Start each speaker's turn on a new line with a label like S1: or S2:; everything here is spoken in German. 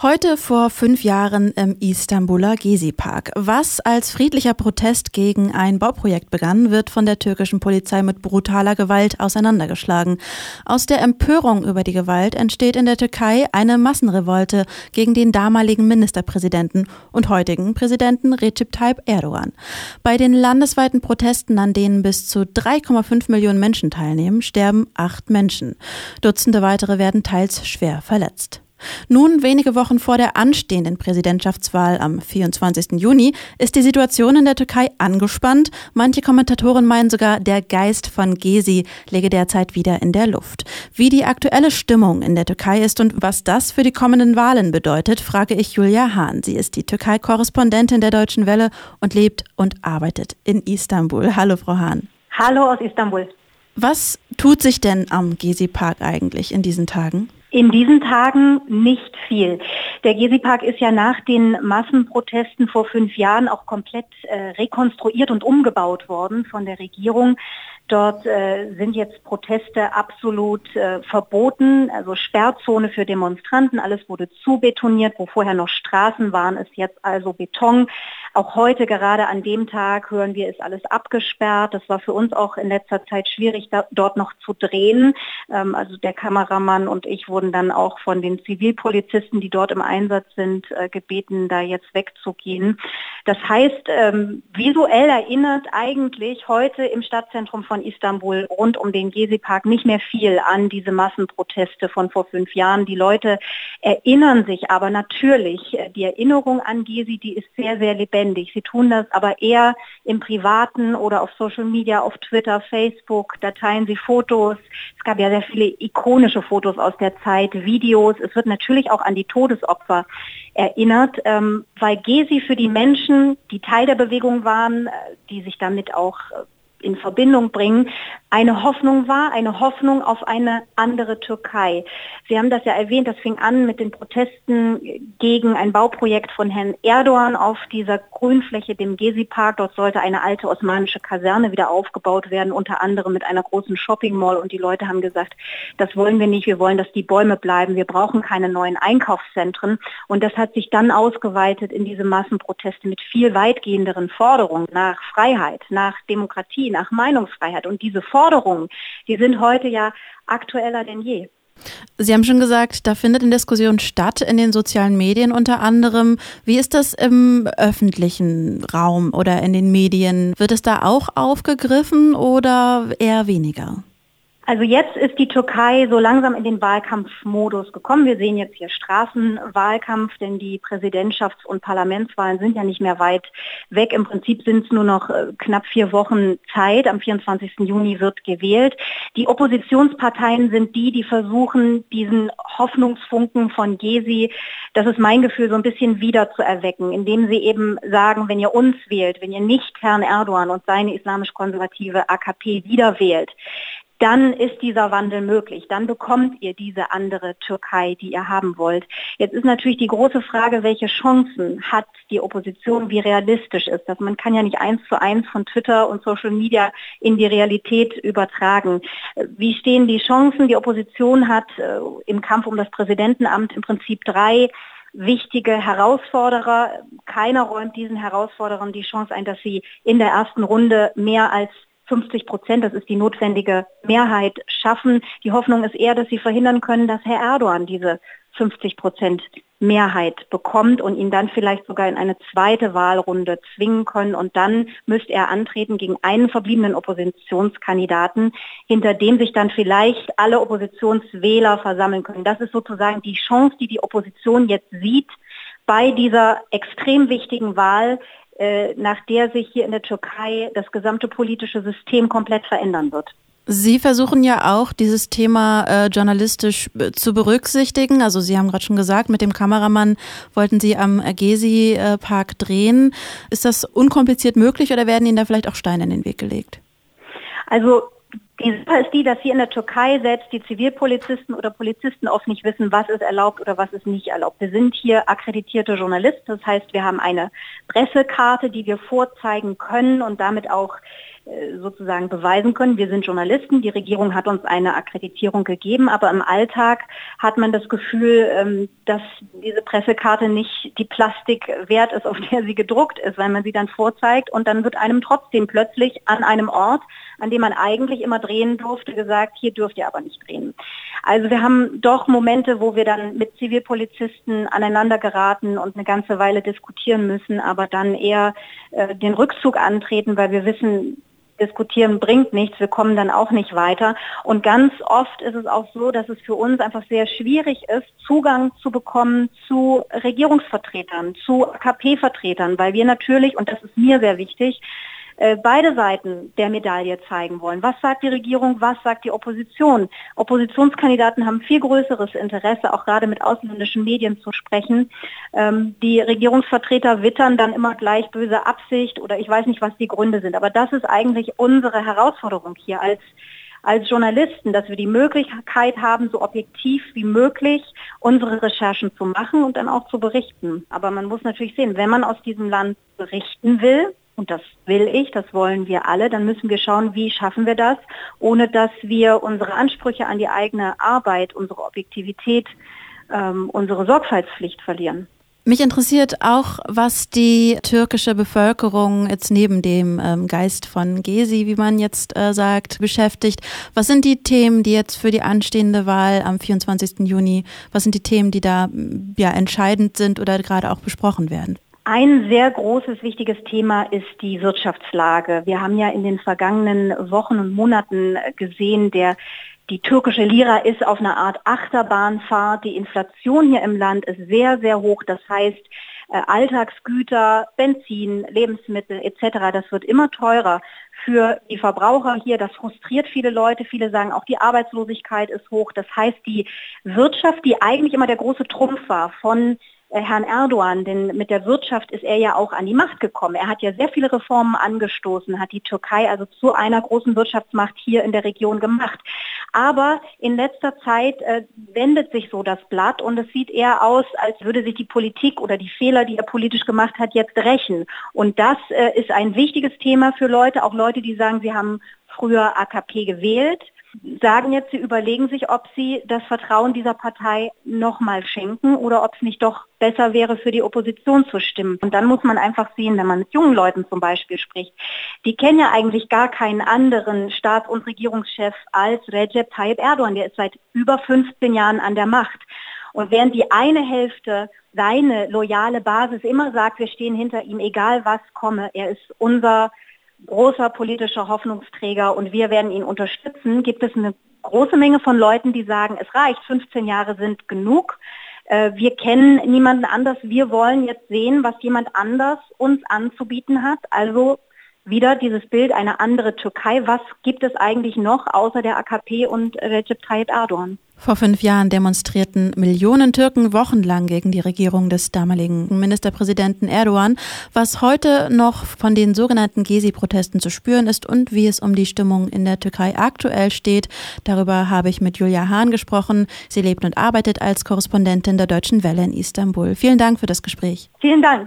S1: Heute vor fünf Jahren im Istanbuler Gezi-Park. Was als friedlicher Protest gegen ein Bauprojekt begann, wird von der türkischen Polizei mit brutaler Gewalt auseinandergeschlagen. Aus der Empörung über die Gewalt entsteht in der Türkei eine Massenrevolte gegen den damaligen Ministerpräsidenten und heutigen Präsidenten Recep Tayyip Erdogan. Bei den landesweiten Protesten, an denen bis zu 3,5 Millionen Menschen teilnehmen, sterben acht Menschen. Dutzende weitere werden teils schwer verletzt. Nun, wenige Wochen vor der anstehenden Präsidentschaftswahl am 24. Juni, ist die Situation in der Türkei angespannt. Manche Kommentatoren meinen sogar, der Geist von Gezi läge derzeit wieder in der Luft. Wie die aktuelle Stimmung in der Türkei ist und was das für die kommenden Wahlen bedeutet, frage ich Julia Hahn. Sie ist die Türkei-Korrespondentin der Deutschen Welle und lebt und arbeitet in Istanbul. Hallo, Frau Hahn.
S2: Hallo aus Istanbul.
S1: Was tut sich denn am Gezi-Park eigentlich in diesen Tagen?
S2: In diesen Tagen nicht viel. Der Gezi-Park ist ja nach den Massenprotesten vor fünf Jahren auch komplett äh, rekonstruiert und umgebaut worden von der Regierung. Dort äh, sind jetzt Proteste absolut äh, verboten, also Sperrzone für Demonstranten. Alles wurde zubetoniert, wo vorher noch Straßen waren, ist jetzt also Beton. Auch heute, gerade an dem Tag, hören wir, ist alles abgesperrt. Das war für uns auch in letzter Zeit schwierig, da, dort noch zu drehen. Ähm, also der Kameramann und ich wurden dann auch von den Zivilpolizisten, die dort im Einsatz sind, äh, gebeten, da jetzt wegzugehen. Das heißt, ähm, visuell erinnert eigentlich heute im Stadtzentrum von Istanbul rund um den Gezi-Park nicht mehr viel an diese Massenproteste von vor fünf Jahren. Die Leute erinnern sich aber natürlich, äh, die Erinnerung an Gezi, die ist sehr, sehr lebendig. Sie tun das aber eher im Privaten oder auf Social Media, auf Twitter, Facebook, da teilen sie Fotos. Es gab ja sehr viele ikonische Fotos aus der Zeit, Videos. Es wird natürlich auch an die Todesopfer erinnert, ähm, weil Gezi für die Menschen, die Teil der Bewegung waren, äh, die sich damit auch äh, in Verbindung bringen, eine Hoffnung war, eine Hoffnung auf eine andere Türkei. Sie haben das ja erwähnt, das fing an mit den Protesten gegen ein Bauprojekt von Herrn Erdogan auf dieser Grünfläche, dem Gezi-Park. Dort sollte eine alte osmanische Kaserne wieder aufgebaut werden, unter anderem mit einer großen Shopping Mall. Und die Leute haben gesagt, das wollen wir nicht, wir wollen, dass die Bäume bleiben, wir brauchen keine neuen Einkaufszentren. Und das hat sich dann ausgeweitet in diese Massenproteste mit viel weitgehenderen Forderungen nach Freiheit, nach Demokratie, nach Meinungsfreiheit. Und diese Forderungen, die sind heute ja aktueller denn je.
S1: Sie haben schon gesagt, da findet eine Diskussion statt in den sozialen Medien unter anderem. Wie ist das im öffentlichen Raum oder in den Medien? Wird es da auch aufgegriffen oder eher weniger?
S2: Also jetzt ist die Türkei so langsam in den Wahlkampfmodus gekommen. Wir sehen jetzt hier Straßenwahlkampf, denn die Präsidentschafts- und Parlamentswahlen sind ja nicht mehr weit weg. Im Prinzip sind es nur noch äh, knapp vier Wochen Zeit. Am 24. Juni wird gewählt. Die Oppositionsparteien sind die, die versuchen, diesen Hoffnungsfunken von Gezi, das ist mein Gefühl, so ein bisschen wieder zu erwecken, indem sie eben sagen, wenn ihr uns wählt, wenn ihr nicht Herrn Erdogan und seine islamisch-konservative AKP wieder wählt, dann ist dieser Wandel möglich. Dann bekommt ihr diese andere Türkei, die ihr haben wollt. Jetzt ist natürlich die große Frage, welche Chancen hat die Opposition, wie realistisch ist das? Man kann ja nicht eins zu eins von Twitter und Social Media in die Realität übertragen. Wie stehen die Chancen? Die Opposition hat äh, im Kampf um das Präsidentenamt im Prinzip drei wichtige Herausforderer. Keiner räumt diesen Herausforderern die Chance ein, dass sie in der ersten Runde mehr als 50 Prozent, das ist die notwendige Mehrheit, schaffen. Die Hoffnung ist eher, dass sie verhindern können, dass Herr Erdogan diese 50 Prozent Mehrheit bekommt und ihn dann vielleicht sogar in eine zweite Wahlrunde zwingen können. Und dann müsste er antreten gegen einen verbliebenen Oppositionskandidaten, hinter dem sich dann vielleicht alle Oppositionswähler versammeln können. Das ist sozusagen die Chance, die die Opposition jetzt sieht bei dieser extrem wichtigen Wahl, nach der sich hier in der Türkei das gesamte politische System komplett verändern wird.
S1: Sie versuchen ja auch, dieses Thema äh, journalistisch äh, zu berücksichtigen. Also Sie haben gerade schon gesagt, mit dem Kameramann wollten Sie am Gezi-Park äh, drehen. Ist das unkompliziert möglich oder werden Ihnen da vielleicht auch Steine in den Weg gelegt?
S2: Also Die Sache ist die, dass hier in der Türkei selbst die Zivilpolizisten oder Polizisten oft nicht wissen, was ist erlaubt oder was ist nicht erlaubt. Wir sind hier akkreditierte Journalisten, das heißt, wir haben eine Pressekarte, die wir vorzeigen können und damit auch äh, sozusagen beweisen können. Wir sind Journalisten, die Regierung hat uns eine Akkreditierung gegeben, aber im Alltag hat man das Gefühl, ähm, dass diese Pressekarte nicht die Plastik wert ist, auf der sie gedruckt ist, weil man sie dann vorzeigt und dann wird einem trotzdem plötzlich an einem Ort, an dem man eigentlich immer drehen durfte, gesagt, hier dürft ihr aber nicht drehen. Also wir haben doch Momente, wo wir dann mit Zivilpolizisten aneinander geraten und eine ganze Weile diskutieren müssen, aber dann eher äh, den Rückzug antreten, weil wir wissen, diskutieren bringt nichts, wir kommen dann auch nicht weiter. Und ganz oft ist es auch so, dass es für uns einfach sehr schwierig ist, Zugang zu bekommen zu Regierungsvertretern, zu AKP-Vertretern, weil wir natürlich, und das ist mir sehr wichtig, äh, beide Seiten der Medaille zeigen wollen. Was sagt die Regierung, was sagt die Opposition? Oppositionskandidaten haben viel größeres Interesse, auch gerade mit ausländischen Medien zu sprechen. Ähm, die Regierungsvertreter wittern dann immer gleich böse Absicht oder ich weiß nicht, was die Gründe sind. Aber das ist eigentlich unsere Herausforderung hier als als Journalisten, dass wir die Möglichkeit haben, so objektiv wie möglich unsere Recherchen zu machen und dann auch zu berichten. Aber man muss natürlich sehen, wenn man aus diesem Land berichten will, und das will ich, das wollen wir alle, dann müssen wir schauen, wie schaffen wir das, ohne dass wir unsere Ansprüche an die eigene Arbeit, unsere Objektivität, ähm, unsere Sorgfaltspflicht verlieren.
S1: Mich interessiert auch, was die türkische Bevölkerung jetzt neben dem ähm, Geist von Gezi, wie man jetzt äh, sagt, beschäftigt. Was sind die Themen, die jetzt für die anstehende Wahl am 24. Juni, was sind die Themen, die da ja entscheidend sind oder gerade auch besprochen werden?
S2: Ein sehr großes, wichtiges Thema ist die Wirtschaftslage. Wir haben ja in den vergangenen Wochen und Monaten gesehen, der die türkische Lira ist auf einer Art Achterbahnfahrt. Die Inflation hier im Land ist sehr, sehr hoch. Das heißt, äh, Alltagsgüter, Benzin, Lebensmittel etc., das wird immer teurer für die Verbraucher hier. Das frustriert viele Leute. Viele sagen auch, die Arbeitslosigkeit ist hoch. Das heißt, die Wirtschaft, die eigentlich immer der große Trumpf war von äh, Herrn Erdogan, denn mit der Wirtschaft ist er ja auch an die Macht gekommen. Er hat ja sehr viele Reformen angestoßen, hat die Türkei also zu einer großen Wirtschaftsmacht hier in der Region gemacht. Aber in letzter Zeit äh, wendet sich so das Blatt und es sieht eher aus, als würde sich die Politik oder die Fehler, die er politisch gemacht hat, jetzt rächen. Und das äh, ist ein wichtiges Thema für Leute, auch Leute, die sagen, sie haben früher AKP gewählt sagen jetzt, sie überlegen sich, ob sie das Vertrauen dieser Partei nochmal schenken oder ob es nicht doch besser wäre, für die Opposition zu stimmen. Und dann muss man einfach sehen, wenn man mit jungen Leuten zum Beispiel spricht, die kennen ja eigentlich gar keinen anderen Staats- und Regierungschef als Recep Tayyip Erdogan. Der ist seit über 15 Jahren an der Macht. Und während die eine Hälfte seine loyale Basis immer sagt, wir stehen hinter ihm, egal was komme, er ist unser großer politischer Hoffnungsträger und wir werden ihn unterstützen, gibt es eine große Menge von Leuten, die sagen, es reicht, 15 Jahre sind genug. Äh, wir kennen niemanden anders. Wir wollen jetzt sehen, was jemand anders uns anzubieten hat. Also wieder dieses Bild, eine andere Türkei. Was gibt es eigentlich noch außer der AKP und Recep Tayyip Erdogan?
S1: Vor fünf Jahren demonstrierten Millionen Türken wochenlang gegen die Regierung des damaligen Ministerpräsidenten Erdogan. Was heute noch von den sogenannten Gezi-Protesten zu spüren ist und wie es um die Stimmung in der Türkei aktuell steht, darüber habe ich mit Julia Hahn gesprochen. Sie lebt und arbeitet als Korrespondentin der Deutschen Welle in Istanbul. Vielen Dank für das Gespräch.
S2: Vielen Dank.